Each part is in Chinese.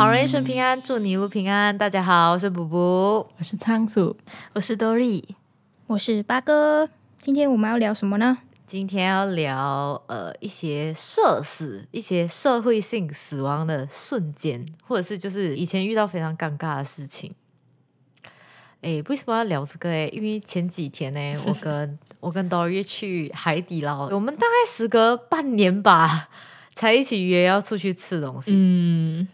好人一生平安，祝你一路平安。大家好，我是卜卜。我是仓鼠，我是多莉，我是八哥。今天我们要聊什么呢？今天要聊呃一些社死、一些社会性死亡的瞬间，或者是就是以前遇到非常尴尬的事情。诶，为什么要聊这个？诶，因为前几天呢，我跟我跟 Dory 去海底捞，我们大概时隔半年吧，才一起约要出去吃东西。嗯，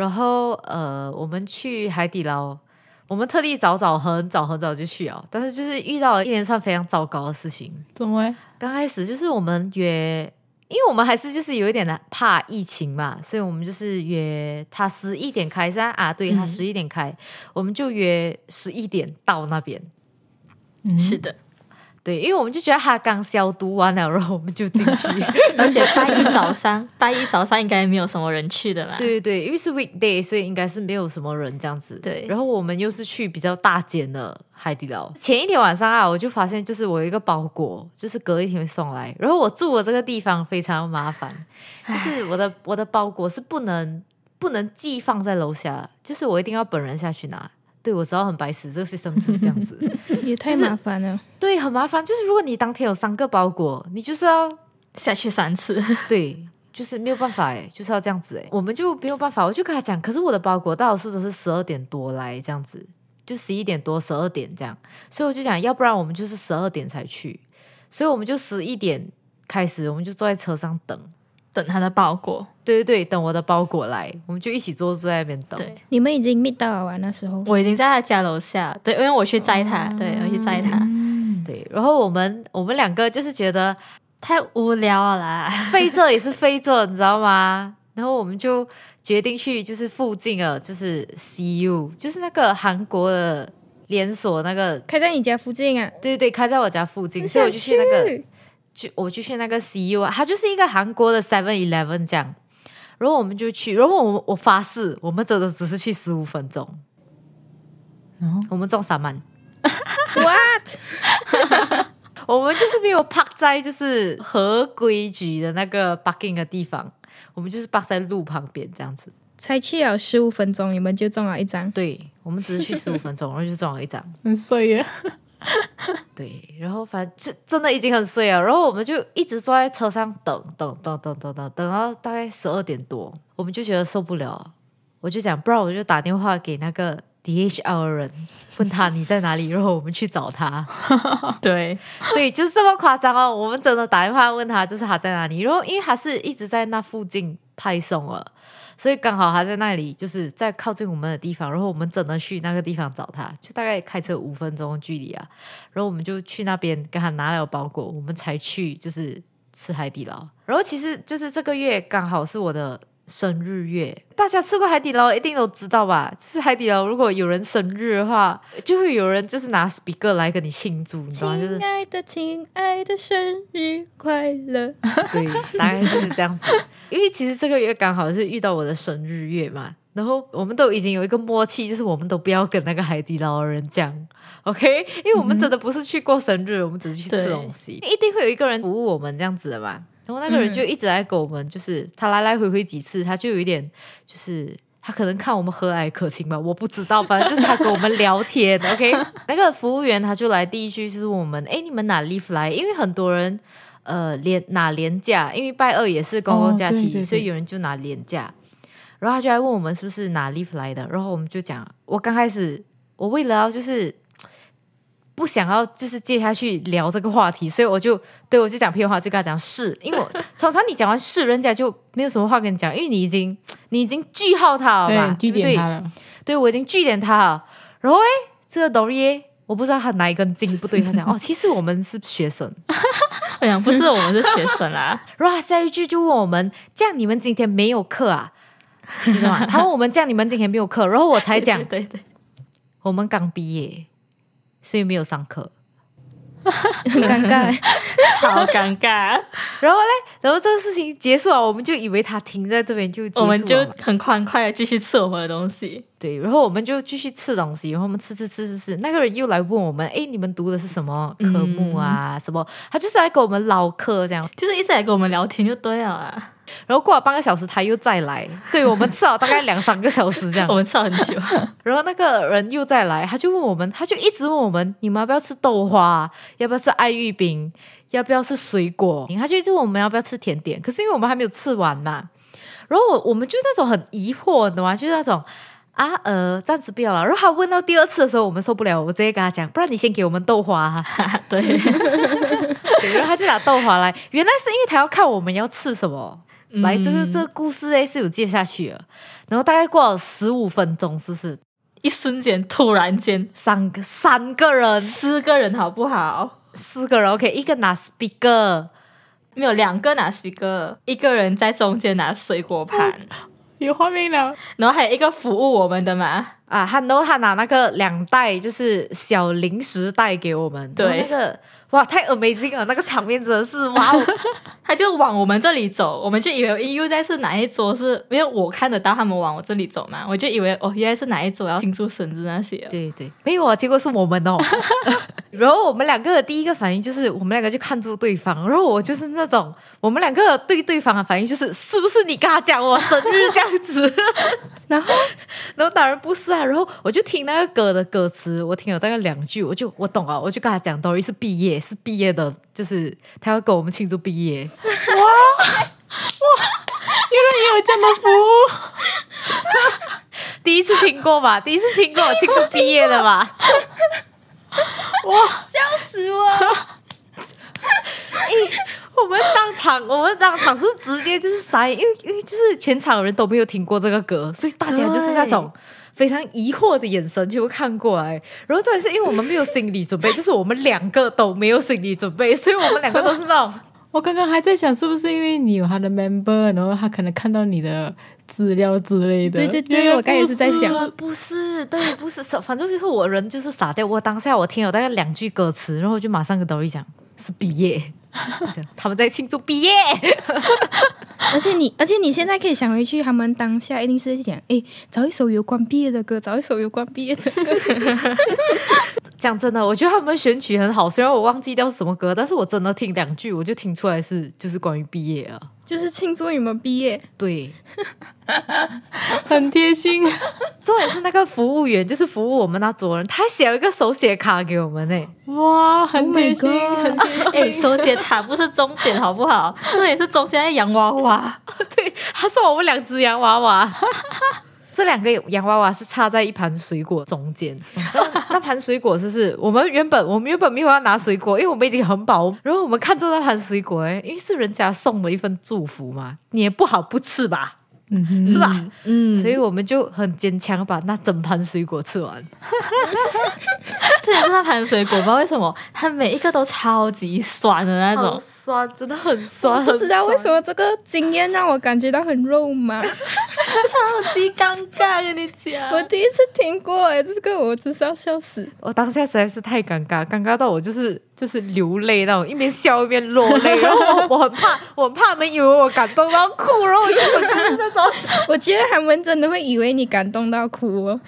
然后呃，我们去海底捞，我们特地早早很早很早就去哦，但是就是遇到了一连串非常糟糕的事情。怎么会？刚开始就是我们约，因为我们还是就是有一点的怕疫情嘛，所以我们就是约他十一点开噻啊，对他嗯十一点开，我们就约十一点到那边。嗯是的，对，因为我们就觉得他刚消毒完了，然后我们就进去。而且拜一早上，拜一早上应该没有什么人去的啦。对对对，因为是 weekday，所以应该是没有什么人这样子。对然后我们又是去比较大间的海底捞。前一天晚上啊，我就发现就是我有一个包裹，就是隔一天会送来。然后我住的这个地方非常麻烦，就是我的我的包裹是不能不能寄放在楼下，就是我一定要本人下去拿。对，我知道很白痴，这个 system 就是这样子。也太麻烦了。对，很麻烦。就是如果你当天有三个包裹，你就是要下去三次，对，就是没有办法哎，就是要这样子哎，我们就没有办法。我就跟他讲，可是我的包裹大多数都是十二点多来这样子，就十一点多、十二点这样，所以我就讲，要不然我们就是十二点才去，所以我们就十一点开始，我们就坐在车上等。等他的包裹。对对对，等我的包裹来，我们就一起坐坐在那边等。对，你们已经 meet 到了啊？那时候我已经在他家楼下，对，因为我去载他，对我去载他，嗯，对，然后我们我们两个就是觉得太无聊了啦。飞这也是飞这，你知道吗？然后我们就决定去就是附近的，就是 CU，就是那个韩国的连锁那个，开在你家附近啊？对对对，开在我家附近，所以我就去那个，就我就去那个 CU 啊，它就是一个韩国的 Seven Eleven 这样。然后我们就去，然后我我发誓，我们真的只是去十五分钟，然后我们中三万，What？我们就是没有 park 在就是合规矩的那个 parking 的地方，我们就是 park 在路旁边这样子。才去了十五分钟，你们就中了一张。对，我们只是去十五分钟，然后就中了一张。很衰耶。对，然后反正就真的已经很睡了，然后我们就一直坐在车上等等等等等等，等到大概十二点多，我们就觉得受不了，我就讲，不然我就打电话给那个 DHL 的人，问他你在哪里，然后我们去找他。对，对，就是这么夸张哦，我们真的打电话问他，就是他在哪里，然后因为他是一直在那附近派送了。所以刚好他在那里，就是在靠近我们的地方，然后我们只能去那个地方找他，就大概开车五分钟距离啊。然后我们就去那边跟他拿了包裹，我们才去就是吃海底捞。然后其实就是这个月刚好是我的生日月，大家吃过海底捞一定都知道吧？就是海底捞如果有人生日的话，就会有人就是拿 speaker 来跟你庆祝，你知道吗？就是亲爱的，亲爱的，生日快乐！对，大概就是这样子。因为其实这个月刚好是遇到我的生日月嘛，然后我们都已经有一个默契，就是我们都不要跟那个海底捞的人讲，OK？因为我们真的不是去过生日，我们只是去吃对东西，一定会有一个人服务我们这样子的嘛。然后那个人就一直在跟我们，就是他来来回回几次，他就有一点就是。他可能看我们和蔼可亲吧，我不知道，反正就是他跟我们聊天，OK？那个服务员他就来第一句就是我们，哎，你们拿 leave 来？因为很多人呃连拿年假，因为拜二也是公共假期，哦对对对所以有人就拿年假。然后他就来问我们是不是拿 leave 来的，然后我们就讲，我刚开始我为了要就是不想要就是接下去聊这个话题，所以我就对我就讲屁话，就跟他讲是，因为我通常你讲完是，人家就没有什么话跟你讲，因为你已经 你已经句号他了嘛，对，对对点他了。对我已经句点他了。然后诶，这个 Dory 我不知道他哪一根筋不对，他讲哦，其实我们是学生。我想不是我们是学生啦，然后他下一句就问我们，这样你们今天没有课啊？你知道吗？他问我们这样你们今天没有课，然后我才讲对对对，我们刚毕业，所以没有上课。很 尴尬。超尴尬，然后嘞，然后这个事情结束了，我们就以为他停在这边就结束了我们就很欢快的继续吃我们的东西。对，然后我们就继续吃东西，然后我们吃吃吃，是不是？那个人又来问我们，哎，你们读的是什么科目啊？什么？他就是来跟我们唠嗑这样。就是一直来跟我们聊天就对了啦。然后过了半个小时他又再来，对我们吃了大概两三个小时这样 我。们吃了很久，然后那个人又再来，他就问我们，他就一直问我们，你们要不要吃豆花？要不要吃爱玉饼？要不要吃水果？他就一直问我们要不要吃甜点。可是因为我们还没有吃完嘛，然后我我们就那种很疑惑，你懂吗？就是那种。啊呃，暂时不要了。然后他问到第二次的时候，我们受不了，我直接跟他讲，不然你先给我们豆花、啊。对，对，然后他就拿豆花来，原来是因为他要看我们要吃什么。嗯来，这个这个故事诶是有接下去的，然后大概过了十五分钟，是不是？一瞬间突然间。三个三个人，四个人好不好？四个人，OK，一个拿 speaker，没有两个拿 speaker，一个人在中间拿水果盘，有画面了，然后还有一个服务我们的嘛，啊，他然后他拿那个两袋就是小零食袋给我们，对。那个哇太 amazing 了，那个场面真的是哇哦，他就往我们这里走，我们就以为又在是哪一桌是，因为我看得到他们往我这里走嘛，我就以为哦原来是哪一桌要庆祝生日那些。对对，没有啊，结果是我们哦。然后我们两个的第一个反应就是，我们两个就看住对方，然后我就是那种，我们两个对对方的反应就是，是不是你跟他讲我生日这样子？然后然后当然不是啊，然后我就听那个歌的歌词，我听了大概两句，我就我懂了，我就跟他讲，Dory 是毕业，是毕业的，就是他要跟我们庆祝毕业。哇哇原来也有这样的服务，第一次听过吧？第一次听过庆祝毕业的吧？哇笑死我！我们当场，我们当场是直接就是傻眼，因为因为就是全场人都没有听过这个歌，所以大家就是那种非常疑惑的眼神就会看过来。然后这也是因为我们没有心理准备，就是我们两个都没有心理准备，所以我们两个都是那种 我刚刚还在想，是不是因为你有他的 member，然后他可能看到你的资料之类的。对对对我刚也是在想呃不是，对，不是，反正就是我人就是傻掉。我当下我听了大概两句歌词，然后我就马上跟抖音讲是毕业，他们在庆祝毕业。而且你，而且你现在可以想回去，他们当下一定是讲，哎，找一首有关毕业的歌，找一首有关毕业的歌。讲真的，我觉得他们选曲很好，虽然我忘记掉是什么歌，但是我真的听两句，我就听出来是就是关于毕业啊。就是庆祝你们毕业。对，很贴心。重点是那个服务员，就是服务我们那桌人，他还写了一个手写卡给我们呢。哇，很 Oh 贴心很贴心哎，手写卡不是终点好不好？重点是中间的洋娃娃，对，他送我们两只洋娃娃。这两个洋娃娃是插在一盘水果中间，然后那盘水果就是我们原本我们原本没有要拿水果，因为我们已经很饱，然后我们看着那盘水果，哎，因为是人家送的一份祝福嘛，你也不好不吃吧，嗯哼是吧？嗯，所以我们就很坚强把那整盘水果吃完。这也是那盘水果，不知道为什么它每一个都超级酸的那好种，酸，真的很酸，不知道为什么。么这个经验让我感觉到很肉麻。超级尴尬，跟你讲。我第一次听过，哎，这个我真是要笑死。我当下实在是太尴尬，尴尬到我就是就是流泪那种，一边笑一边落泪，然后我我很怕，我很怕他们以为我感动到哭，然后我就整个是那种。我觉得他们真的会以为你感动到哭哦。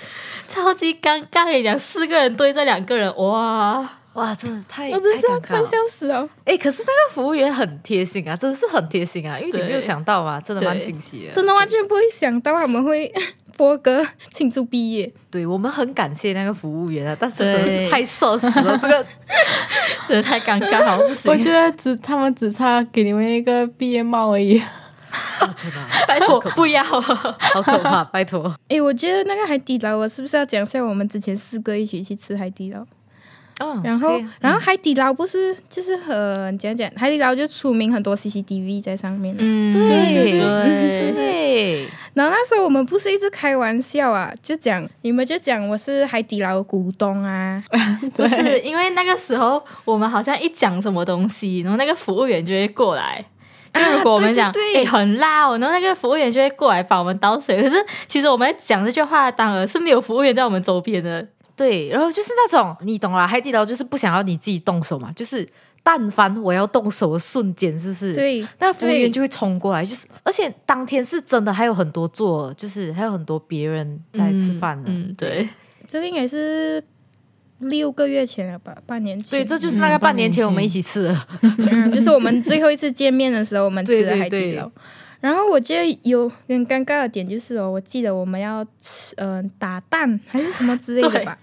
超级尴尬，跟你讲，四个人对这两个人，哇，哇，真的太我真是要快太尴尬了笑死了。哎、可是那个服务员很贴心啊，真的是很贴心啊，因为你没有想到嘛，真的蛮惊喜的。真的完全不会想到他们会播歌庆祝毕业。对我们很感谢那个服务员啊，但是真的是太社死了，这个 真的太尴尬，了不行我。觉得只他们只差给你们一个毕业帽而已。啊真的拜托不要，好可怕，拜托。哎，我觉得那个海底捞，我是不是要讲一下我们之前四个一起去吃海底捞？嗯，然后然后海底捞不是就是很讲讲，海底捞就出名很多 CCTV 在上面。嗯，对对，对，然后那时候我们不是一直开玩笑啊，就讲你们就讲我是海底捞的股东啊，不是因为那个时候我们好像一讲什么东西，然后那个服务员就会过来。就如果我们讲哎很辣哦，然后那个服务员就会过来帮我们倒水。可是其实我们在讲这句话，当然是没有服务员在我们周边的。对，然后就是那种你懂啦，海底捞就是不想要你自己动手嘛，就是但凡我要动手的瞬间，是不是？。对，那服务员就会冲过来，就是，而且当天是真的还有很多座，就是还有很多别人在吃饭呢。嗯，对，这个应该是六个月前了吧，半年前。对，这就是那个半年前我们一起吃的。嗯，就是我们最后一次见面的时候，我们吃的海底捞。对对对然后我觉得有点尴尬的点就是哦，我记得我们要吃嗯、呃打蛋还是什么之类的 吧，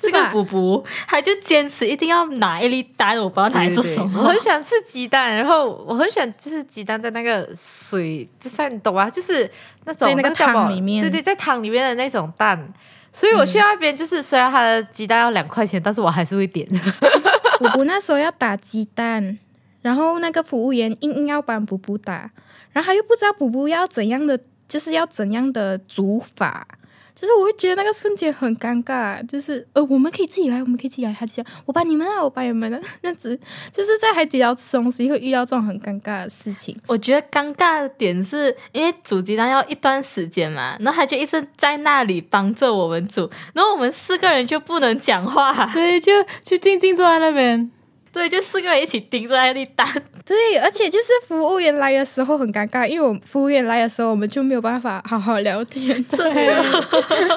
这个？补补，他就坚持一定要拿一粒蛋，我不知道拿来做什么我。很喜欢吃鸡蛋，然后我很喜欢就是鸡蛋在那个水，就是你懂啊，就是那种在那个汤里面对对，在汤里面的那种蛋。所以我去那边就是，虽然他的鸡蛋要两块钱，但是我还是会点。补补那时候要打鸡蛋，然后那个服务员硬硬要帮补补打，然后他又不知道补补要怎样的，就是要怎样的煮法。就是我会觉得那个瞬间很尴尬，就是呃，我们可以自己来，我们可以自己来。他就讲我帮你们啊，我帮你们啊，这样子，就是在海底捞吃东西会遇到这种很尴尬的事情。我觉得尴尬的点是因为煮鸡蛋要一段时间嘛，然后他就一直在那里帮着我们煮，然后我们四个人就不能讲话，对，就就静静坐在那边。对，就四个人一起盯着那粒蛋。对，而且就是服务员来的时候很尴尬，因为我服务员来的时候我们就没有办法好好聊天。对，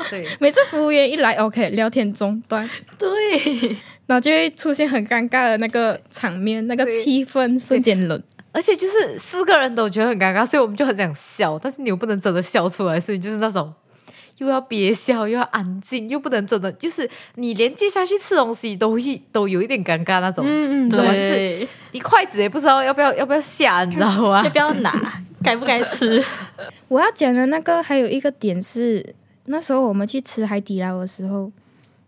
对，每次服务员一来，OK，聊天中断，对，然后就会出现很尴尬的那个场面，那个对气氛瞬间冷。而且就是四个人都觉得很尴尬，所以我们就很想笑，但是你又不能真的笑出来，所以就是那种又要憋笑，又要安静，又不能真的，就是你连接下去吃东西都会都有一点尴尬那种。嗯嗯，懂吗对，对，你筷子也不知道要不要要不要下，你知道吗要？不要拿？该不该吃？我要讲的那个还有一个点是，那时候我们去吃海底捞的时候，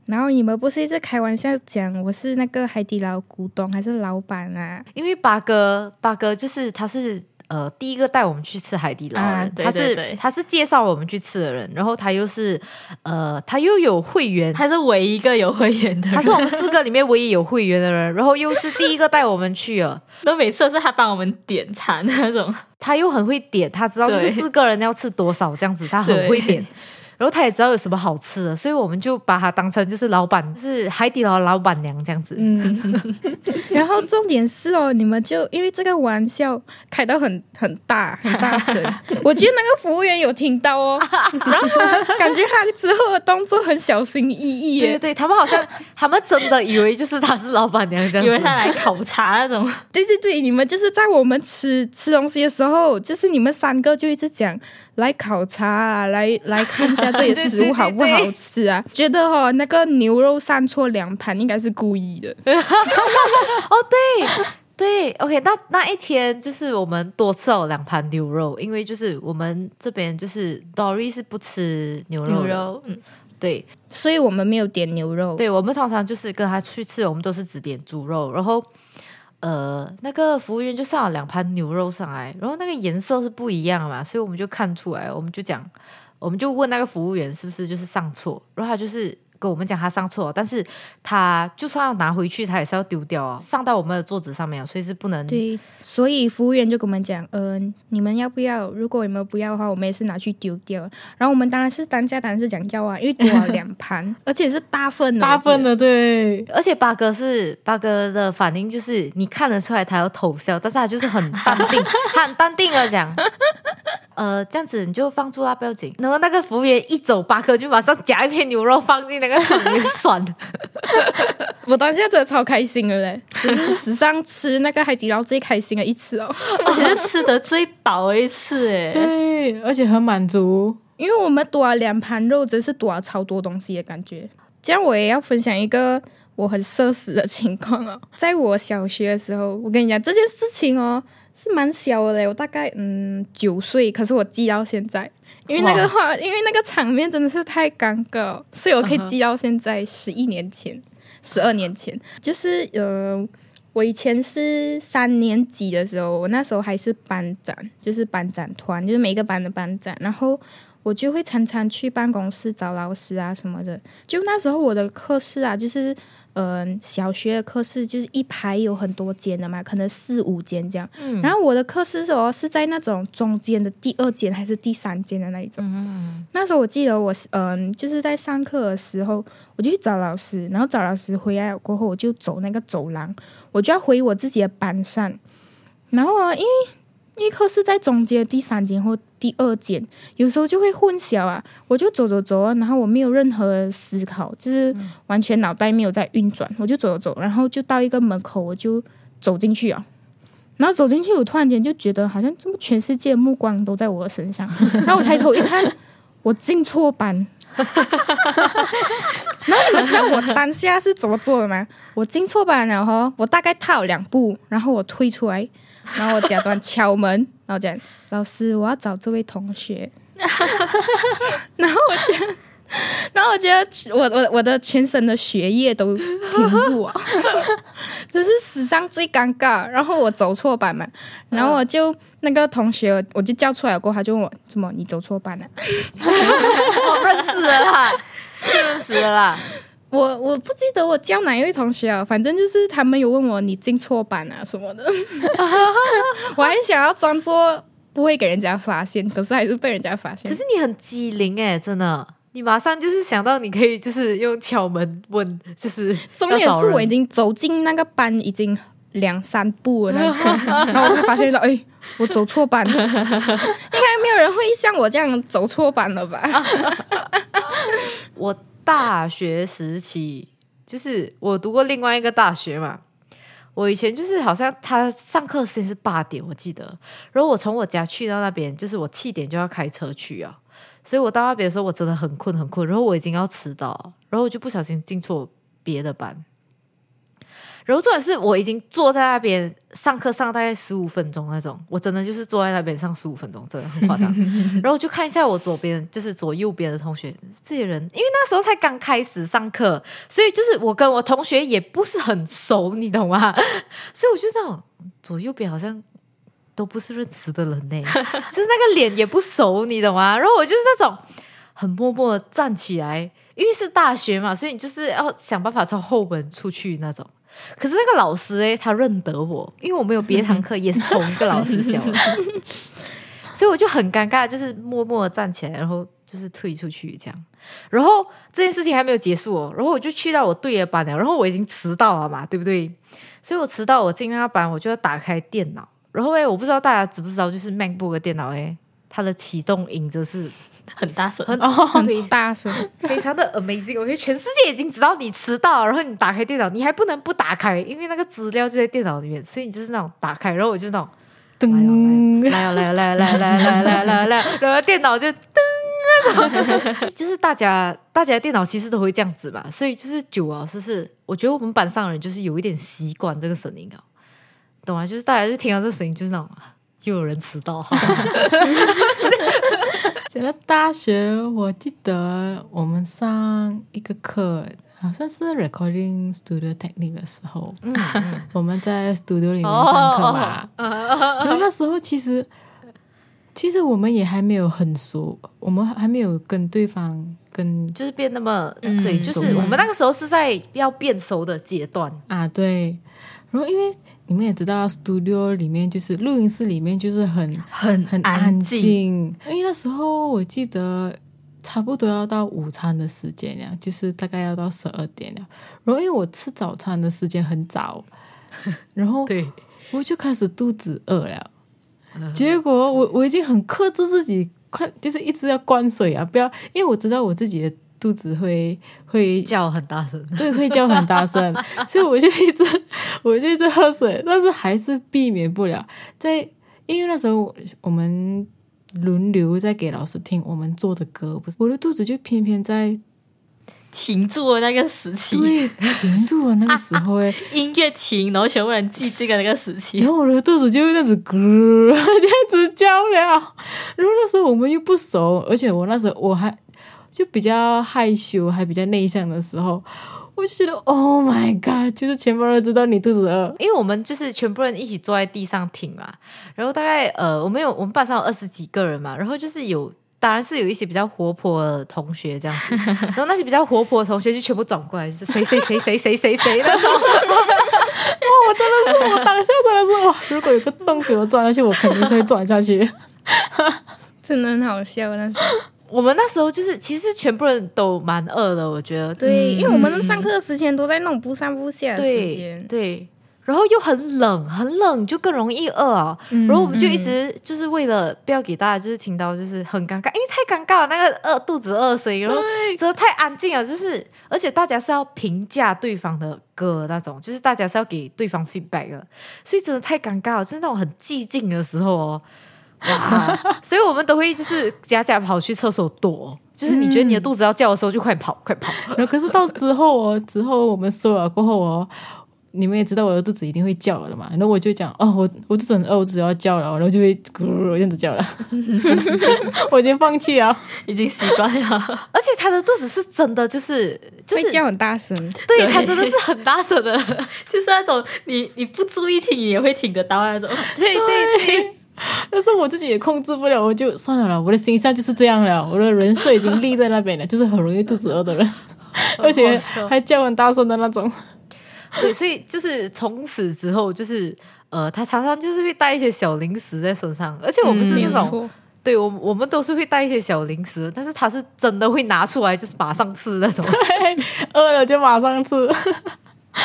然后你们不是一直开玩笑讲我是那个海底捞股东还是老板啊？因为八哥八哥就是他是呃第一个带我们去吃海底捞人，啊对他是对对他是介绍我们去吃的人，然后他又是呃他又有会员，他是唯一一个有会员的人，他是我们四个里面唯一有会员的人，然后又是第一个带我们去的。那每次都是他帮我们点餐的那种。他又很会点，他知道就是四个人要吃多少这样子，他很会点。然后他也知道有什么好吃的，所以我们就把他当成就是老板，就是海底捞老板娘这样子。嗯，然后重点是哦，你们就因为这个玩笑开到很很大很大声，我觉得那个服务员有听到哦，然后他感觉他之后的动作很小心翼翼耶，对对对，他们好像他们真的以为就是他是老板娘这样子，以为他来考察那种，对对对，你们就是在我们吃吃东西的时候，就是你们三个就一直讲来考察啊，来来看一下这些食物 好不好吃啊，觉得哦那个牛肉上错两盘应该是故意的，哦，对对，OK，那那一天就是我们多吃了两盘牛肉，因为就是我们这边就是 Dory 是不吃牛肉，牛肉，嗯，对。所以我们没有点牛肉。对，我们通常就是跟他去吃，我们都是只点猪肉，然后呃，那个服务员就上了两盘牛肉上来，然后那个颜色是不一样嘛，所以我们就看出来，我们就讲，我们就问那个服务员是不是就是上错，然后他就是。跟我们讲他上错了，但是他就算要拿回去，他也是要丢掉啊，上到我们的桌子上面啊，所以是不能对，所以服务员就跟我们讲，嗯、你们要不要？如果你们不要的话，我们也是拿去丢掉。然后我们当然是当下当然是讲要啊，因为多了两盘，而且是大份的，大份的，对，而且八哥是八哥的反应，就是你看得出来他要偷笑，但是他就是很淡定，他很淡定的讲，呃，这样子你就放住啦，不要紧。然后那个服务员一走，八哥就马上夹一片牛肉放进那个汤里面涮。我当下真的超开心的嘞，这是史上吃那个海底捞最开心的一次哦。我觉得吃的最饱的一次，哎，对，而且很满足。因为我们多了两盘肉，真是多了超多东西的感觉。这样我也要分享一个我很社死的情况哦。在我小学的时候，我跟你讲这件事情哦，是蛮小的嘞，我大概嗯九岁，可是我记到现在，因为那个话，因为那个场面真的是太尴尬，所以我可以记到现在，十一年前、十二年前，就是呃。我以前是三年级的时候，我那时候还是班长，就是班长团，就是每个班的班长。然后我就会常常去办公室找老师啊什么的。就那时候我的课室啊，就是嗯、呃小学的课室就是一排有很多间的嘛，可能四五间这样。然后我的课室哦是在那种中间的第二间还是第三间的那一种。那时候我记得我是嗯、就是在上课的时候，我就去找老师，然后找老师回来过后，我就走那个走廊，我就要回我自己的班上。然后啊，因为因为课是在中间第三间或第二间，有时候就会混淆啊。我就走走走啊，然后我没有任何思考，就是完全脑袋没有在运转，我就走走走，然后就到一个门口，我就走进去啊。然后走进去，我突然间就觉得好像这么全世界的目光都在我的身上，然后我抬头一看，我进错班。然后你们知道我当下是怎么做的吗？我进错班了后，我大概踏了两步，然后我退出来，然后我假装敲门，然后讲老师，我要找这位同学。然后我觉得，然后我觉得我我我的全身的血液都停住啊，这是史上最尴尬。然后我走错班嘛，然后我就那个同学，我就叫出来过，他就问我怎么你走错班了？我认识了啦，是认识了啦。我我不记得我叫哪一位同学啊，反正就是他们有问我你进错班啊什么的，我还想要装作不会给人家发现，可是还是被人家发现。可是你很机灵哎，真的，你马上就是想到你可以就是用敲门问，就是重点是我已经走进那个班已经两三步了那种，然后我就发现到，哎，我走错班，应该没有人会像我这样走错班了吧？我大学时期就是我读过另外一个大学嘛。我以前就是好像他上课时间是八点，我记得。然后我从我家去到那边，就是我七点就要开车去啊。所以我到那边的时候，我真的很困很困。然后我已经要迟到，然后我就不小心进错别的班。然后重点是我已经坐在那边上课上大概十五分钟那种，我真的就是坐在那边上十五分钟，真的很夸张。然后我就看一下我左边，就是左右边的同学，这些人，因为那时候才刚开始上课，所以就是我跟我同学也不是很熟，你懂吗？所以我就这种左右边好像都不是认识的人呢，就是那个脸也不熟，你懂吗？然后我就是那种很默默的站起来，因为是大学嘛，所以你就是要想办法从后门出去那种。可是那个老师诶，他认得我，因为我们有别堂课 也是同一个老师教的，所以我就很尴尬，就是默默的站起来，然后就是退出去这样。然后这件事情还没有结束哦，然后我就去到我对的班了，然后我已经迟到了嘛，对不对？所以我迟到，我进那个班，我就要打开电脑，然后诶，我不知道大家知不知道，就是 MacBook 的电脑诶，它的启动音则是。很大声，很很大声，非常的 amazing。我觉得全世界已经知道你迟到，然后你打开电脑，你还不能不打开，因为那个资料就在电脑里面，所以你就是那种打开，然后我就那种噔，来来来来来来来来来，然后电脑就噔就是大家大家电脑其实都会这样子嘛，所以就是久啊，就是我觉得我们班上人就是有一点习惯这个声音啊，懂吗？就是大家就听到这个声音，就是那种又有人迟到。讲到大学，我记得我们上一个课，好像是 recording studio technique 的时候，嗯，我们在 studio 里面上课嘛，然后那时候其实其实我们也还没有很熟，我们还没有跟对方跟就是变那么对，就是我们那个时候是在要变熟的阶段。啊，对，然后因为。你们也知道，studio 里面就是录音室里面就是很很很安静，因为那时候我记得差不多要到午餐的时间了，就是大概要到十二点了。然后因为我吃早餐的时间很早，然后对，我就开始肚子饿了。结果我我已经很克制自己，快就是一直要灌水啊，不要，因为我知道我自己的。肚子会会叫很大声，对，会叫很大声，所以我就一直我就一直喝水，但是还是避免不了。在因为那时候我们轮流在给老师听我们做的歌，不是我的肚子就偏偏在停住了那个时期，对，停住了那个时候，哎，音乐停，然后全部人记这个那个时期，然后我的肚子就这样子咕，这样子叫了。然后那时候我们又不熟，而且我那时候我还。就比较害羞，还比较内向的时候，我就觉得 Oh my God，就是全部人知道你肚子饿，因为我们就是全部人一起坐在地上听嘛。然后大概呃，我们有我们班上有二十几个人嘛，然后就是有，当然是有一些比较活泼的同学这样子。然后那些比较活泼的同学就全部转过来，是谁谁谁谁谁谁谁的。哇，我真的是，我当下真的是哇，如果有个洞给我钻下去，我肯定是会钻下去。真的很好笑，那时候。我们那时候就是，其实全部人都蛮饿的，我觉得。对，因为我们上课的时间都在那种不上不下的时间。对。然后又很冷，很冷就更容易饿啊。然后我们就一直就是为了不要给大家就是听到就是很尴尬，因为太尴尬了，那个饿肚子饿声音，然后真的太安静了，就是而且大家是要评价对方的歌那种，就是大家是要给对方 feedback 的，所以真的太尴尬了，就是那种很寂静的时候哦。哇！所以我们都会就是假假跑去厕所躲，就是你觉得你的肚子要叫的时候就快跑快跑。然后可是到之后哦，之后我们说了过后哦，你们也知道我的肚子一定会叫了嘛。然后我就讲哦，我我肚子很饿，我肚子要叫了，然后就会咕噜噜这样子叫了。我已经放弃了，已经习惯了。而且他的肚子是真的，就是就是会叫很大声，对他真的是很大声的，就是那种你你不注意听也会听得到那种。对对对。但是我自己也控制不了，我就算了啦。我的形象就是这样了，我的人设已经立在那边了，就是很容易肚子饿的人，而且还叫很大声的那种。对，所以就是从此之后，就是呃，他常常就是会带一些小零食在身上，而且我们是那种，对我我们都是会带一些小零食，但是他是真的会拿出来，就是马上吃那种，饿了就马上吃。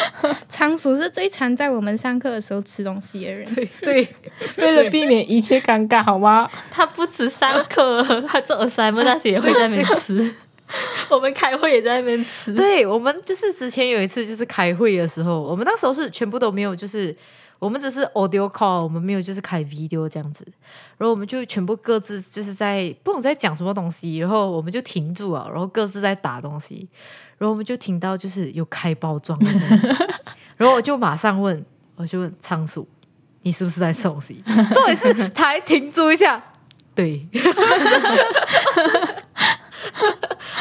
仓鼠是最常在我们上课的时候吃东西的人。对 对，为了避免一切尴尬，好吗？他不止上课，他做 assignment 那些也会在那边吃。我们开会也在那边吃。对，我们就是之前有一次就是开会的时候，我们那时候是全部都没有，就是我们只是 audio call，我们没有就是开 video 这样子。然后我们就全部各自就是在不懂在讲什么东西，然后我们就停住了，然后各自在打东西。然后我们就听到就是有开包装的声音，然后我就马上问，我就问仓鼠，你是不是在吃东西？重点是他还停住一下，对，他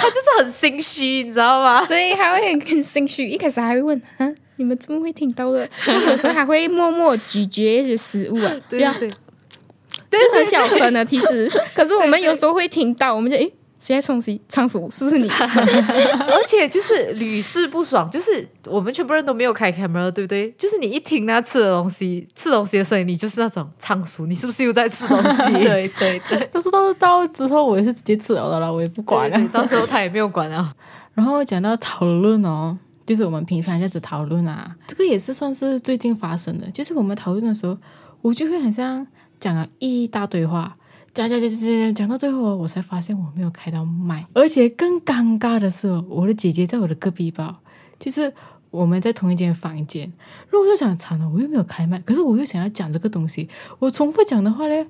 就是很心虚，你知道吗？对，还会很心虚。一开始还会问，啊，你们怎么会听到的？有时候还会默默咀嚼一些食物啊，对呀，对，就很小声的。其实，可是我们有时候会听到，我们就诶。谁在冲西仓鼠？是不是你？而且就是屡试不爽，就是我们全部人都没有开 camera，对不对？就是你一听他吃的东西、吃东西的声音，你就是那种仓鼠，你是不是又在吃东西？对 对对。但是到到之后，我也是直接吃了的了，我也不管了。到时候他也没有管啊。然后讲到讨论哦，就是我们平常这样子讨论啊，这个也是算是最近发生的。就是我们讨论的时候，我就会很像讲了一大堆话。讲讲讲讲讲讲到最后，我才发现我没有开到麦，而且更尴尬的是，我的姐姐在我的隔壁吧，就是我们在同一间房间。如果我就想惨了，我又没有开麦，可是我又想要讲这个东西，我重复讲的话呢，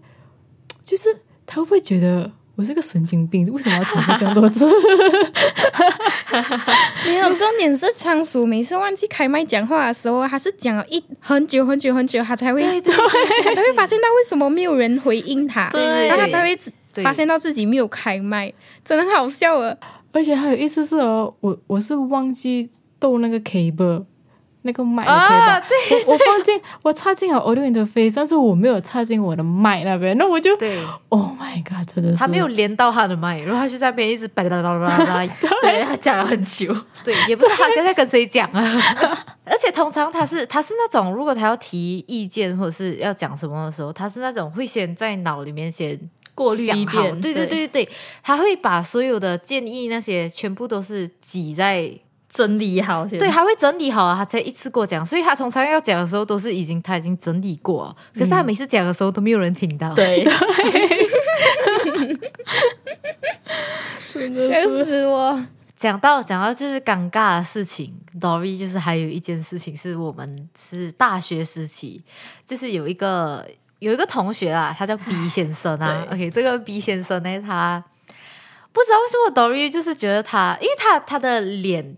就是他会不会觉得？我是个神经病，为什么要重复这么多次？没有，重点是仓鼠每次忘记开麦讲话的时候，他是讲了一很久很久很久，他才会 他才会发现到为什么没有人回应他，然后他才会发现到自己没有开麦，真的好笑啊！而且还有一次是哦，我我是忘记逗那个 cable。那个麦啊，对，我放进我插进了 audio interface，但是我没有插进我的麦那边，那我就对，Oh my god，真的是。他没有连到他的麦，然后他就在那边一直叭叭叭叭叭，对他讲了很久，对，也不知道他在跟谁讲啊。而且通常他是他是那种，如果他要提意见或者是要讲什么的时候，他是那种会先在脑里面先过滤一遍，对对对对。对，他会把所有的建议那些全部都是挤在。整理好，对，还会整理好啊，他才一次过讲，所以他通常要讲的时候都是已经他已经整理过，可是他每次讲的时候都没有人听到，对，笑死我！讲到讲到就是尴尬的事情，Dory 就是还有一件事情是我们是大学时期，就是有一个有一个同学啊，他叫 B 先生啊，OK，这个 B 先生呢，他不知道为什么 Dory 就是觉得他，因为他他的脸。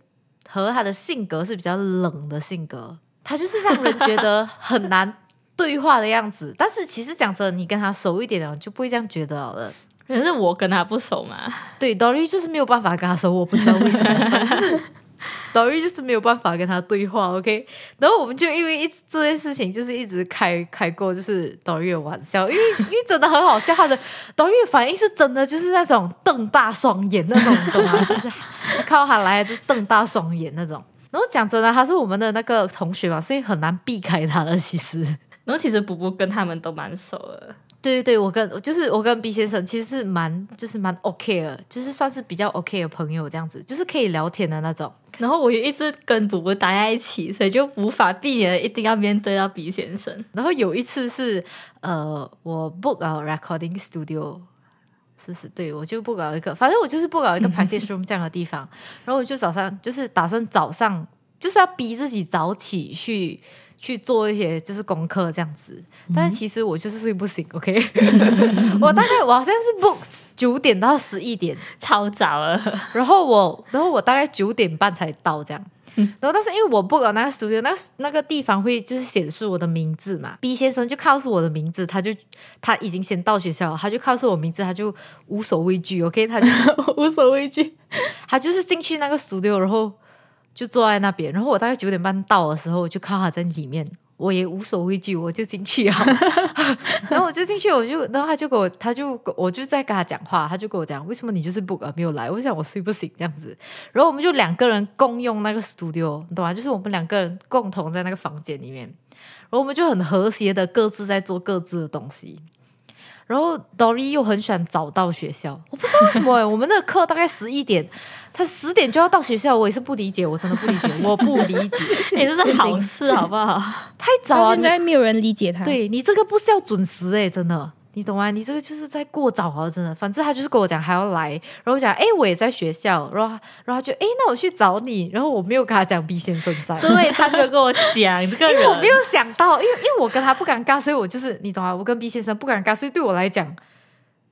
和他的性格是比较冷的性格，他就是让人觉得很难对话的样子。但是其实讲真，你跟他熟一点了，就不会这样觉得了。可是我跟他不熟嘛，对，Dory 就是没有办法跟他熟，我不知道为什么，就是。导玉就是没有办法跟他对话，OK，然后我们就因为一这件事情，就是一直开开过就是导玉的玩笑，因为 因为真的很好笑，他的导玉反应是真的就是那种瞪大双眼那种，懂吗？就是看到他来就瞪大双眼那种。然后讲真的，他是我们的那个同学嘛，所以很难避开他的。其实，然后其实补补跟他们都蛮熟的。对对对，我跟就是我跟 B 先生其实是蛮就是蛮 OK 的，就是算是比较 OK 的朋友这样子，就是可以聊天的那种。然后我也一直跟补补待在一起，所以就无法避免一定要面对到 B 先生。然后有一次是呃，我不搞 recording studio，是不是？对我就不搞一个，反正我就是不搞一个 practice room 这样的地方。然后我就早上就是打算早上就是要逼自己早起去去做一些就是功课这样子。但是其实我就是睡不醒，OK？我大概我好像是 book 九点到十一点，超早了，然后我，然后我大概九点半才到这样。然后，但是因为我不搞那个 studio，那那个地方会就是显示我的名字嘛，B 先生就告诉我的名字，他就他已经先到学校，他就告诉我名字，他就无所畏惧，OK，他就 无所畏惧，他就是进去那个 studio，然后就坐在那边，然后我大概九点半到的时候，我就看他在里面。我也无所畏惧，我就进去啊，然后我就进去，我就，然后他就给我，他就我就在跟他讲话，他就跟我讲，为什么你就是不没有来？我想我睡不醒这样子，然后我们就两个人共用那个 studio，懂吗？就是我们两个人共同在那个房间里面，然后我们就很和谐的各自在做各自的东西。然后 Dory 又很喜欢早到学校，我不知道为什么哎，我们那个课大概十一点，他十点就要到学校，我也是不理解，我真的不理解，我不理解，你这是好事 好不好？太早了，现在没有人理解他。对你这个不是要准时哎，真的。你懂吗？你这个就是在过早啊！真的，反正他就是跟我讲还要来，然后我讲哎，我也在学校，然后然后就哎，那我去找你，然后我没有跟他讲 B 先生在，对他没有跟我讲这个人，我没有想到，因为因为我跟他不尴尬，所以我就是你懂吗？我跟 B 先生不尴尬，所以对我来讲，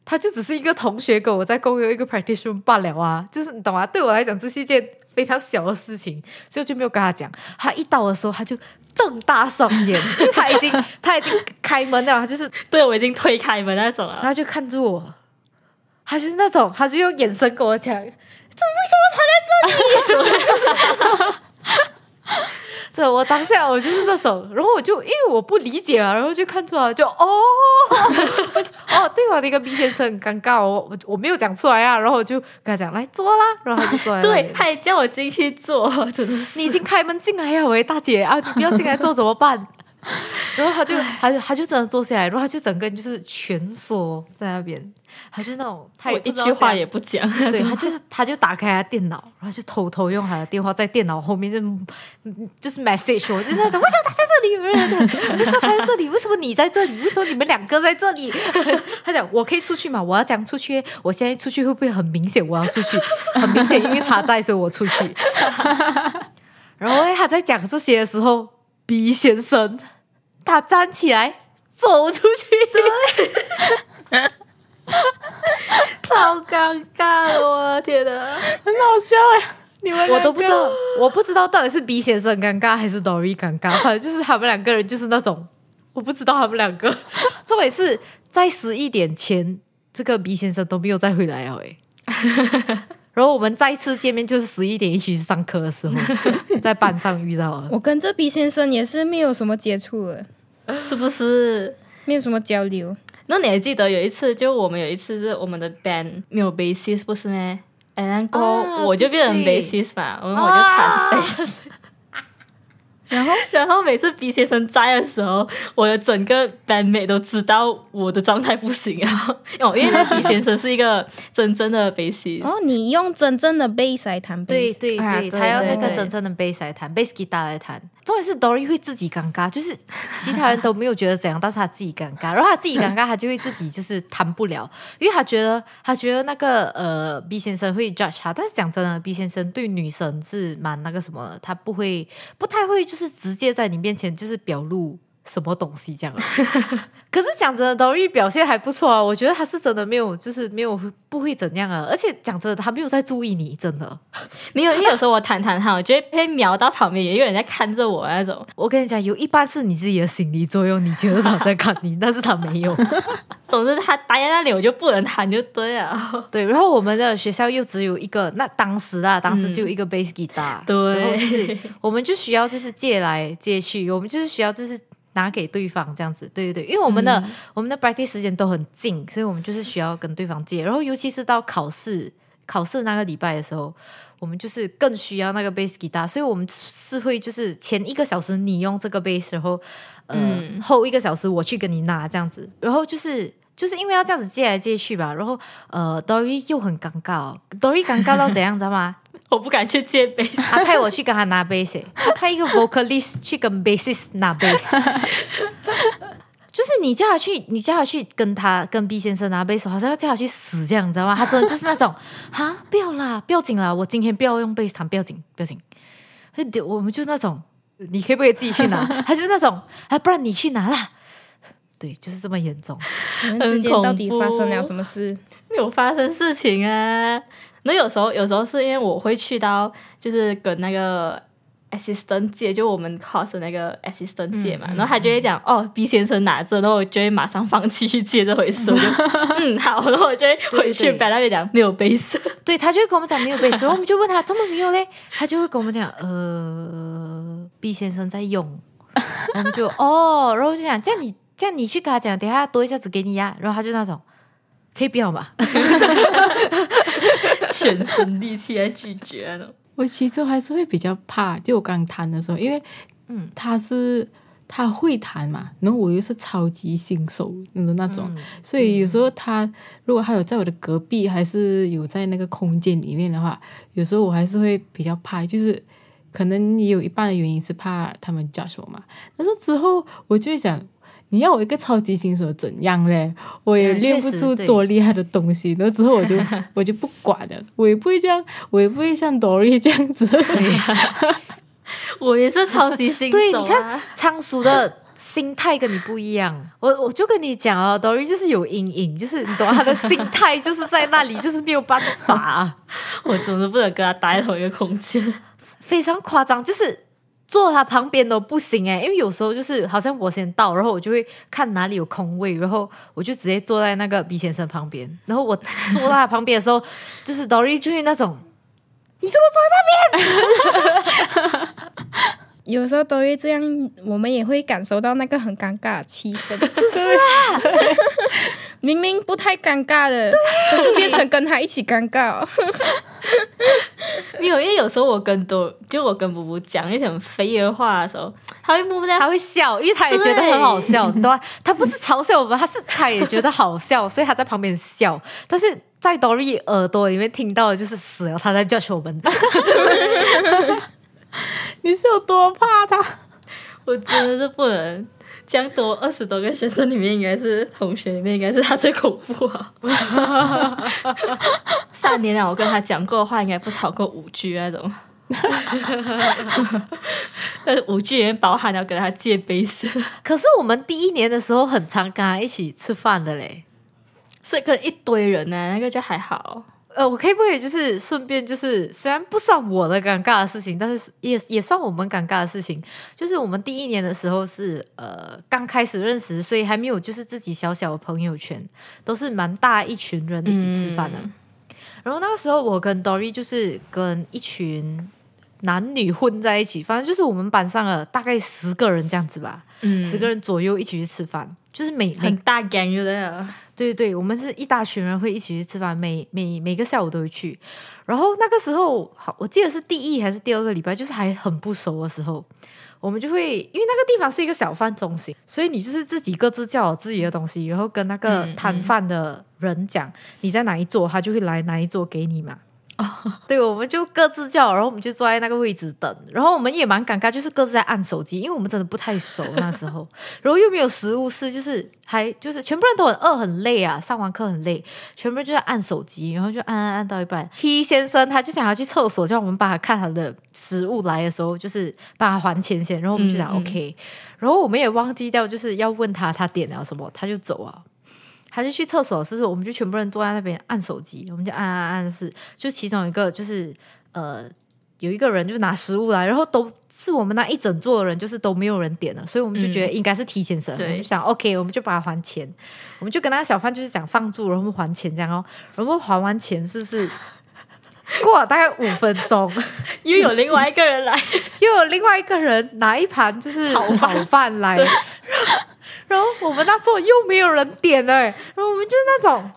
他就只是一个同学跟我在共用一个 practice 罢了啊，就是你懂吗？对我来讲，这是一件非常小的事情，所以我就没有跟他讲。他一到的时候，他就。瞪大双眼，他已经他已经开门了，就是 对我已经推开门那种了，然后就看住我，他就是那种，他就用眼神跟我讲，怎么为什么他在这里？这我当下我就是这种，然后我就因为我不理解啊，然后就看出来就哦 哦，对我的一个 B 先生很尴尬，我我我没有讲出来啊，然后我就跟他讲来坐啦，然后他就坐。对，他也叫我进去坐，真的是你已经开门进来呀，喂大姐啊，你不要进来坐怎么办？然后他就他就他就真的坐下来，然后他就整个人就是蜷缩在那边。他就那种，他一句话也不讲，对他就是，他就打开他电脑，然后就偷偷用他的电话在电脑后面就就是 message 我，就是那种为什么他在这里？为什么他在这里？为什么你在这里？为什么你们两个在这里？他讲我可以出去嘛？我要讲出去，我现在出去会不会很明显？我要出去，很明显，因为他在，所以我出去。然后他在讲这些的时候，B 先生他站起来走出去。对。超尴尬！我天哪，很好笑哎！你们我都不知道，我不知道到底是 B 先生尴尬还是 Dory 尴尬，反正就是他们两个人就是那种，我不知道他们两个。重点是在十一点前，这个 B 先生都没有再回来哦哎。然后我们再次见面就是十一点一起去上课的时候，在班上遇到了。我跟这 B 先生也是没有什么接触了，是不是？没有什么交流。那你还记得有一次，就我们有一次是我们的 band 没有 bassist 不是吗？然后我就变成 bassist 嘛，然后我就弹 bass。然后，然后每次 B 先生在的时候，我的整个 bandmate 都知道我的状态不行啊。哦，因为那 B 先生是一个真正的 bass。哦，你用真正的 bass 来弹 bass。对对对，他要那个真正的 bass 来弹，bass guitar 来弹。重点是 Dory 会自己尴尬，就是其他人都没有觉得怎样，但是他自己尴尬。然后他自己尴尬，他就会自己就是谈不了，因为他觉得他觉得那个呃 B 先生会 judge 他。但是讲真的，B 先生对女生是蛮那个什么，他不会不太会就是直接在你面前就是表露。什么东西这样？可是讲真的，董玉表现还不错啊。我觉得他是真的没有，就是没有不会怎样啊。而且讲真的，他没有在注意你，真的没有。因为有时候我谈谈他，我觉得被瞄到旁边也有人在看着我那种。我跟你讲，有一半是你自己的心理作用，你觉得他在看 你，但是他没有。总之，他待在那里，我就不能弹，就对啊。对，然后我们的学校又只有一个，那当时啊，当时就一个 bass guitar，对，我们就需要就是借来借去，我们就是需要就是。拿给对方这样子，对对对，因为我们的我们的 practice 时间都很近，所以我们就是需要跟对方借。然后尤其是到考试考试那个礼拜的时候，我们就是更需要那个 bass guitar，所以我们是会就是前一个小时你用这个 bass，然后呃后一个小时我去跟你拿这样子。然后就是就是因为要这样子借来借去吧，然后呃 Dory 又很尴尬，Dory 尴尬到怎样知道吗？我不敢去借 bass，他派我去跟他拿 bass，他派一个 vocalist 去跟 bassist 拿 bass。就是你叫他去，你叫他去跟他跟 B 先生拿 bass，好像要叫他去死这样，你知道吗？他真的就是那种 啊，不要啦，不要紧啦，我今天不要用 bass 弹，不要紧，不要紧。我们就那种，你可以不可以自己去拿？他就是那种，啊，不然你去拿啦。对，就是这么严重。你们之间到底发生了什么事？有发生事情啊？那有时候，有时候是因为我会去到，就是跟那个 assistant 借，就我们 course 那个 assistant 借嘛，然后他就会讲，哦，B 先生拿着，然后我就会马上放弃去借这回事。我就嗯好，然后我就会回去把那边讲没有杯色。对他就会跟我们讲没有杯色，我们就问他怎么没有嘞？他就会跟我们讲，呃，B 先生在用。我们就哦，然后就想这样你。这样你去跟他讲，等下多一下子给你呀，然后他就那种可以不要吗？全身力气来拒绝了。我其实还是会比较怕，就我刚谈的时候，因为嗯，他是他会弹嘛，然后我又是超级新手的那种，所以有时候他如果他有在我的隔壁，还是有在那个空间里面的话，有时候我还是会比较怕，就是可能也有一半的原因是怕他们 judge 我嘛。但是之后我就会想。你要我一个超级新手怎样嘞？我也练不出多厉害的东西。那之后我就 我就不管了，我也不会这样，我也不会像 Dory 这样子。我也是超级新手。对，你看仓鼠的心态跟你不一样。我我就跟你讲啊，Dory 就是有阴影，就是你懂他的心态就是在那里，就是没有办法。我总是不能跟他待同一个空间，非常夸张，就是。坐他旁边都不行哎，因为有时候就是好像我先到，然后我就会看哪里有空位，然后我就直接坐在那个 B 先生旁边。然后我坐在他旁边的时候，就是 Dory 就是那种，你怎么坐在那边？有时候都会这样，我们也会感受到那个很尴尬的气氛，就是啊，明明不太尴尬的，可是变成跟他一起尴尬。没有，因为有时候我跟多就我跟布布讲一些很飞的话的时候，他会默默他会笑，因为他也觉得很好笑，对吧？他不是嘲笑我们，他是他也觉得好笑，所以他在旁边笑。但是在 Dory 耳朵里面听到的就是死了，他在叫我们。你是有多怕他？我真的是不能。这样多二十多个学生里面，应该是同学里面，应该是他最恐怖啊！三年了，我跟他讲过的话，应该不超过五句那种。但是五句里面包含了跟他借杯子。可是我们第一年的时候，很常跟他一起吃饭的嘞，是跟一堆人呢，那个就还好。呃，我可以不可以就是顺便就是，虽然不算我的尴尬的事情，但是也也算我们尴尬的事情。就是我们第一年的时候是呃刚开始认识，所以还没有就是自己小小的朋友圈，都是蛮大一群人一起吃饭的。然后那个时候我跟 Dory 就是跟一群男女混在一起，反正就是我们班上了大概十个人这样子吧，十个人左右一起去吃饭，就是每很大 gang 的。对对对，我们是一大群人会一起去吃饭，每每每个下午都会去。然后那个时候，好，我记得是第一还是第二个礼拜，就是还很不熟的时候，我们就会因为那个地方是一个小贩中心，所以你就是自己各自叫好自己的东西，然后跟那个摊贩的人讲你在哪一座，他就会来哪一座给你嘛。对，我们就各自叫，然后我们就坐在那个位置等，然后我们也蛮尴尬，就是各自在按手机，因为我们真的不太熟那时候，然后又没有食物吃，就是还就是全部人都很饿很累啊，上完课很累，全部人就在按手机，然后就按按按到一半，T 先生他就想要去厕所，叫我们帮他看他的食物来的时候，就是帮他还钱先，然后我们就讲 OK，然后我们也忘记掉就是要问他他点了什么，他就走啊。还是去厕所，是不是？我们就全部人坐在那边按手机，我们就按按按，是就其中一个就是呃，有一个人就拿食物来，然后都是我们那一整桌的人，就是都没有人点了，所以我们就觉得应该是提前生，我们想 OK，我们就把它还钱，我们就跟那个小贩就是讲放住，然后我们还钱这样哦，然后还完钱是不是过了大概五分钟，又有另外一个人来，又有另外一个人拿一盘就是炒饭来。然 后我们那座又没有人点哎，然后我们就是那种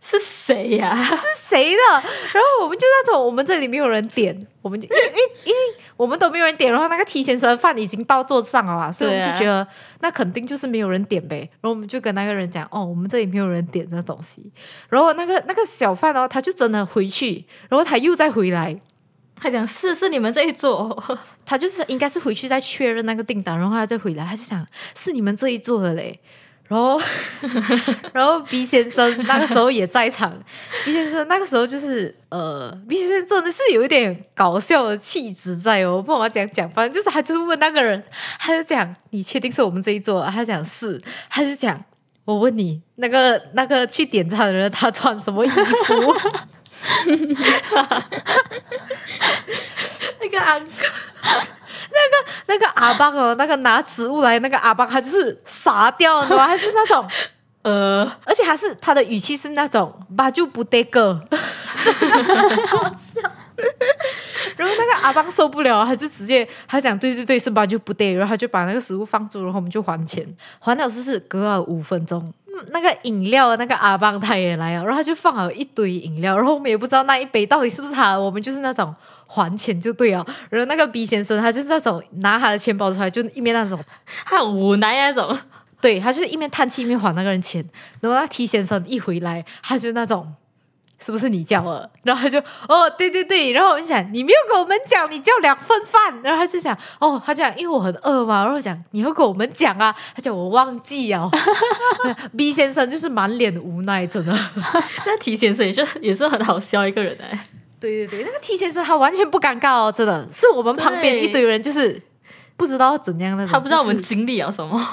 是谁呀？是谁的？然后我们就那种，我们这里没有人点，我们就因为因为因为我们都没有人点，然后那个提前吃饭已经到桌子上了嘛，所以我们就觉得那肯定就是没有人点呗。然后我们就跟那个人讲，哦，我们这里没有人点这东西。然后那个那个小贩哦，他就真的回去，然后他又再回来，他讲是是你们这一桌，他就是应该是回去再确认那个订单，然后他再回来，他就想是你们这一桌的嘞。然后，然后 B 先生那个时候也在场。B 先生那个时候就是呃，B 先生真的是有一点搞笑的气质在哦。不管怎样讲，反正就是他就是问那个人，他就讲：“你确定是我们这一桌？”他讲是，他就讲：“我问你，那个那个去点餐的人他穿什么衣服？” 那个阿哥。那个那个阿邦哦，那个拿植物来那个阿邦，他就是傻掉，你知道吗？他是那种 呃，而且还是他的语气是那种把就不得个，好笑。然后那个阿邦受不了，他就直接他讲对对对是吧就不得，然后他就把那个食物放住，然后我们就还钱，还了是不是隔了五分钟？那个饮料那个阿邦他也来了，然后他就放好一堆饮料，然后我们也不知道那一杯到底是不是他，我们就是那种。还钱就对了，然后那个 B 先生他就是那种拿他的钱包出来，就一面那种他很无奈那种，对他就是一面叹气一面还那个人钱。然后那 T 先生一回来，他就那种是不是你叫了？然后他就哦对对对，然后我就想你没有跟我们讲你叫两份饭，然后他就想哦他讲因为我很饿嘛，然后讲你要跟我们讲啊，他叫我忘记啊。B 先生就是满脸无奈，真的。那 T 先生也是也是很好笑一个人哎。对对对，那个 T 先生他完全不尴尬哦，真的是我们旁边一堆人就是不知道怎样的，他不知道我们经历了什么。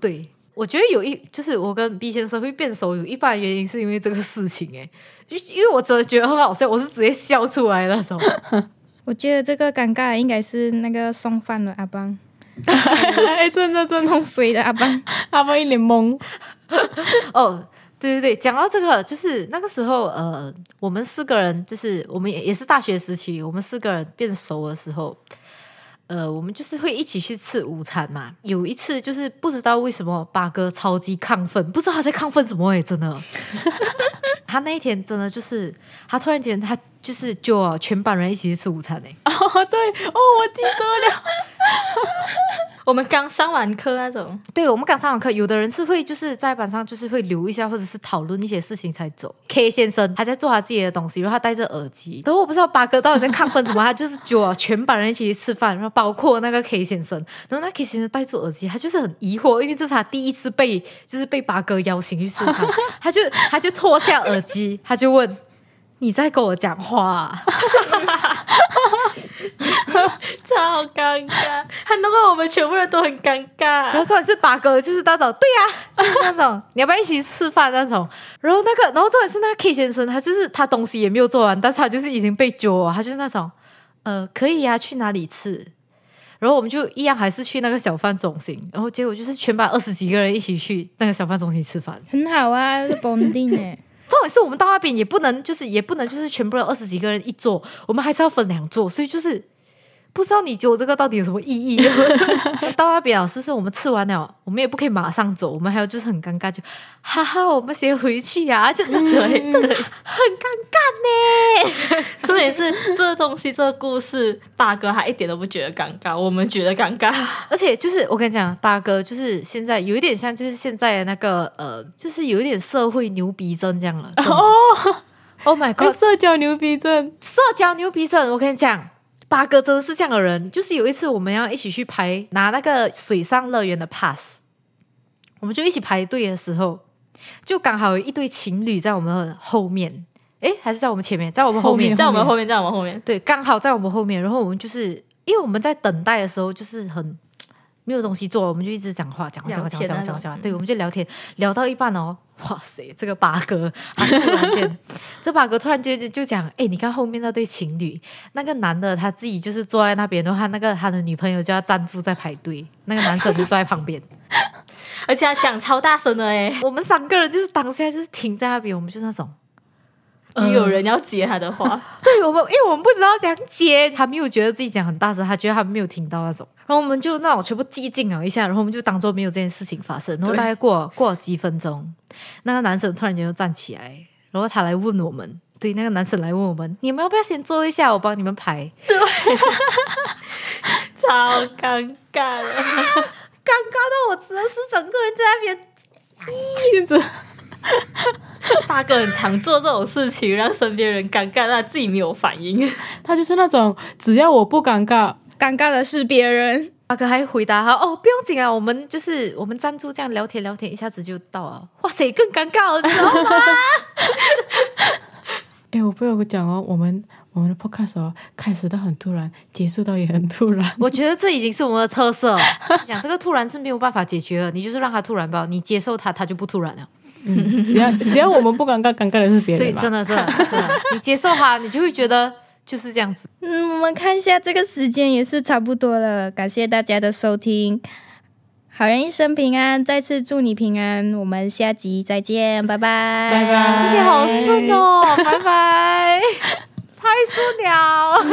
对，我觉得有一就是我跟 B 先生会变熟，有一半原因是因为这个事情哎，就因为我真的觉得很好笑，我是直接笑出来那种。我觉得这个尴尬应该是那个送饭的阿邦，哎，真的真的送水的阿邦，阿邦一脸懵。哦。对对对，讲到这个，就是那个时候，呃，我们四个人，就是我们也也是大学时期，我们四个人变熟的时候，呃，我们就是会一起去吃午餐嘛。有一次，就是不知道为什么八哥超级亢奋，不知道他在亢奋什么诶，真的。他那一天真的就是，他突然间他就是就全班人一起去吃午餐诶。哦，对，哦，我记得了。我们刚上完课那种，对，我们刚上完课，有的人是会就是在班上就是会留一下，或者是讨论一些事情才走。K 先生还在做他自己的东西，然后他戴着耳机，然后我不知道八哥到底在亢奋什么，他就是就全班人一起去吃饭，然后包括那个 K 先生，然后那 K 先生戴住耳机，他就是很疑惑，因为这是他第一次被就是被八哥邀请去吃饭，他就他就脱下耳机，他就问。你在跟我讲话，超尴尬，还弄得我们全部人都很尴尬。然后重点是八哥，就是那种对呀，就是那种你要不要一起吃饭那种。然后那个，然后重点是那个 K 先生，他就是他东西也没有做完，但是他就是已经被揪了，他就是那种呃可以呀，去哪里吃？然后我们就一样还是去那个小贩中心，然后结果就是全班二十几个人一起去那个小贩中心吃饭，很好啊，是绑定诶。重点是我们到那边也不能，就是也不能，就是全部人二十几个人一桌，我们还是要分两桌，所以就是。不知道你我这个到底有什么意义？到那边老师是我们吃完了，我们也不可以马上走，我们还有就是很尴尬，就哈哈，我们先回去呀，就这对，真的很尴尬呢。重点是这东西，这个故事，八哥他一点都不觉得尴尬，我们觉得尴尬。而且就是我跟你讲，八哥就是现在有一点像，就是现在的那个呃，就是有一点社会牛逼症这样了。哦，Oh my God，社交牛逼症，社交牛逼症，我跟你讲。八哥真的是这样的人，就是有一次我们要一起去排拿那个水上乐园的 pass，我们就一起排队的时候，就刚好有一对情侣在我们后面，诶，还是在我们前面，在我们后面，在我们后面，在我们后面，对，刚好在我们后面，然后我们就是因为我们在等待的时候，就是很。没有东西做，我们就一直讲话，讲话，讲话，讲话，讲话，讲话。对，我们就聊天，聊到一半哦，哇塞，这个八哥，突然间，这八哥突然间就就讲，哎，你看后面那对情侣，那个男的他自己就是坐在那边的话，那个他的女朋友就要站住在排队，那个男生就坐在旁边，而且他讲超大声的哎，我们三个人就是当下就是停在那边，我们就那种。有人要接他的话，对我们，因为我们不知道怎样接，他没有觉得自己讲很大声，他觉得他没有听到那种，然后我们就那种全部寂静了一下，然后我们就当做没有这件事情发生，然后大概过过了几分钟，那个男生突然间就站起来，然后他来问我们，对，那个男生来问我们，你们要不要先坐一下，我帮你们排。对 超尴尬。的，尴尬到我真的是整个人在那边一直 大哥很常做这种事情，让身边人尴尬，他自己没有反应。他就是那种只要我不尴尬，尴尬的是别人。大哥还回答他哦，不用紧啊，我们就是我们站住这样聊天聊天，一下子就到了。哇塞，更尴尬了，知道吗？哎，我不有讲哦，我们我们的 podcast 哦，开始的很突然，结束到也很突然。我觉得这已经是我们的特色。讲这个突然是没有办法解决的，你就是让他突然吧，你接受他，他就不突然了。嗯，只要只要我们不尴尬，尴尬的是别人。对，真的真的真的，你接受哈，你就会觉得就是这样子。嗯，我们看一下这个时间也是差不多了，感谢大家的收听。好人一生平安，再次祝你平安。我们下集再见，拜拜，拜拜。今天好顺哦，拜拜，太顺了。